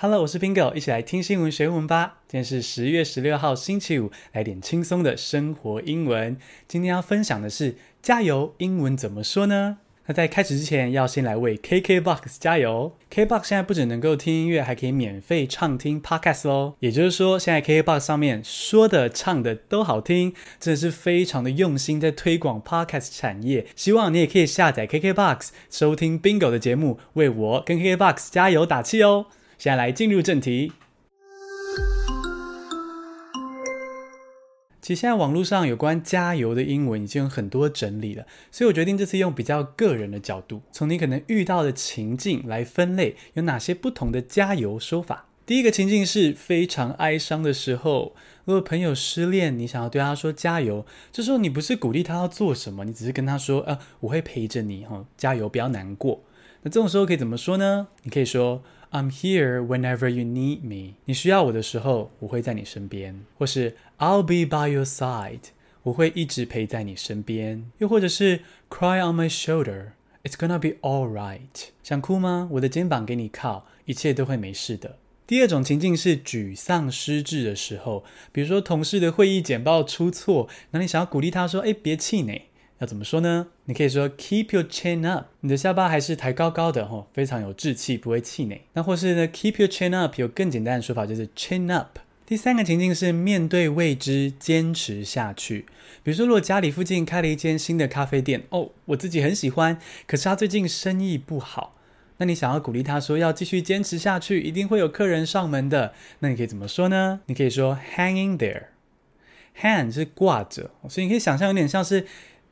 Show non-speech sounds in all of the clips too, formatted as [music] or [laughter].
Hello，我是 Bingo，一起来听新闻学英文吧。今天是十月十六号星期五，来点轻松的生活英文。今天要分享的是加油英文怎么说呢？那在开始之前，要先来为 KKBOX 加油。K Box 现在不只能够听音乐，还可以免费畅听 Podcast 哦。也就是说，现在 KKBOX 上面说的、唱的都好听，真的是非常的用心在推广 Podcast 产业。希望你也可以下载 KKBOX 收听 Bingo 的节目，为我跟 KKBOX 加油打气哦。现在来进入正题。其实现在网络上有关加油的英文已经有很多整理了，所以我决定这次用比较个人的角度，从你可能遇到的情境来分类，有哪些不同的加油说法。第一个情境是非常哀伤的时候，如果朋友失恋，你想要对他说加油，这时候你不是鼓励他要做什么，你只是跟他说，呃，我会陪着你，哈，加油，不要难过。那这种时候可以怎么说呢？你可以说，I'm here whenever you need me。你需要我的时候，我会在你身边。或是 I'll be by your side。我会一直陪在你身边。又或者是 Cry on my shoulder。It's gonna be all right。想哭吗？我的肩膀给你靠，一切都会没事的。第二种情境是沮丧失志的时候，比如说同事的会议简报出错，那你想要鼓励他说：“哎，别气馁。”要怎么说呢？你可以说 Keep your chin up，你的下巴还是抬高高的吼，非常有志气，不会气馁。那或是呢，Keep your chin up，有更简单的说法就是 chin up。第三个情境是面对未知，坚持下去。比如说，如果家里附近开了一间新的咖啡店，哦，我自己很喜欢，可是他最近生意不好，那你想要鼓励他说要继续坚持下去，一定会有客人上门的。那你可以怎么说呢？你可以说 Hanging there，hang 是挂着，所以你可以想象有点像是。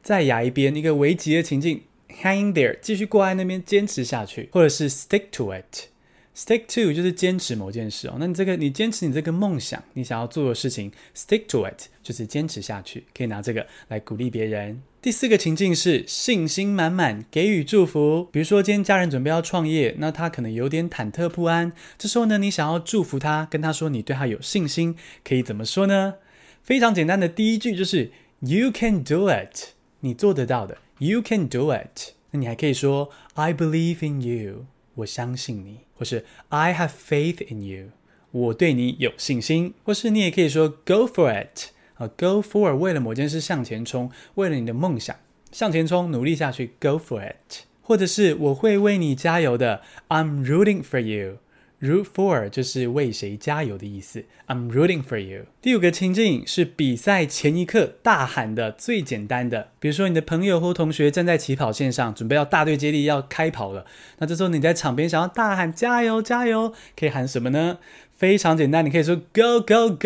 在崖一边，一个危急的情境，hanging there，继续挂在那边，坚持下去，或者是 stick to it，stick to 就是坚持某件事哦。那你这个，你坚持你这个梦想，你想要做的事情，stick to it 就是坚持下去，可以拿这个来鼓励别人。第四个情境是信心满满，给予祝福。比如说，今天家人准备要创业，那他可能有点忐忑不安，这时候呢，你想要祝福他，跟他说你对他有信心，可以怎么说呢？非常简单的第一句就是 You can do it。你做得到的，You can do it。那你还可以说 I believe in you，我相信你，或是 I have faith in you，我对你有信心。或是你也可以说 Go for it，啊，Go for，为了某件事向前冲，为了你的梦想向前冲，努力下去，Go for it。或者是我会为你加油的，I'm rooting for you。Root for 就是为谁加油的意思。I'm rooting for you。第五个情境是比赛前一刻大喊的最简单的，比如说你的朋友或同学站在起跑线上，准备要大队接力要开跑了。那这时候你在场边想要大喊加油加油，可以喊什么呢？非常简单，你可以说 Go Go [laughs]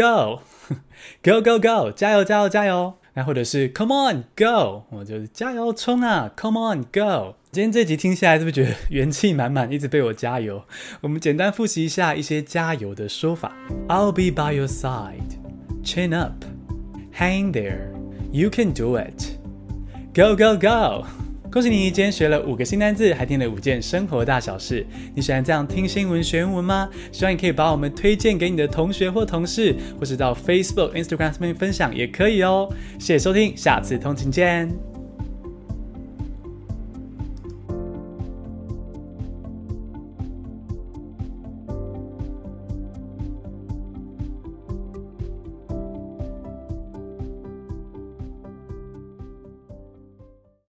Go，Go Go Go，加油加油加油。或者是 Come on Go，我就是加油冲啊，Come on Go。今天这集听下来，是不是觉得元气满满，一直被我加油？我们简单复习一下一些加油的说法：I'll be by your side, chin up, hang there, you can do it, go go go。恭喜你，今天学了五个新单字，还听了五件生活大小事。你喜欢这样听新闻学英文吗？希望你可以把我们推荐给你的同学或同事，或是到 Facebook、Instagram 上面分享也可以哦。谢谢收听，下次通勤见。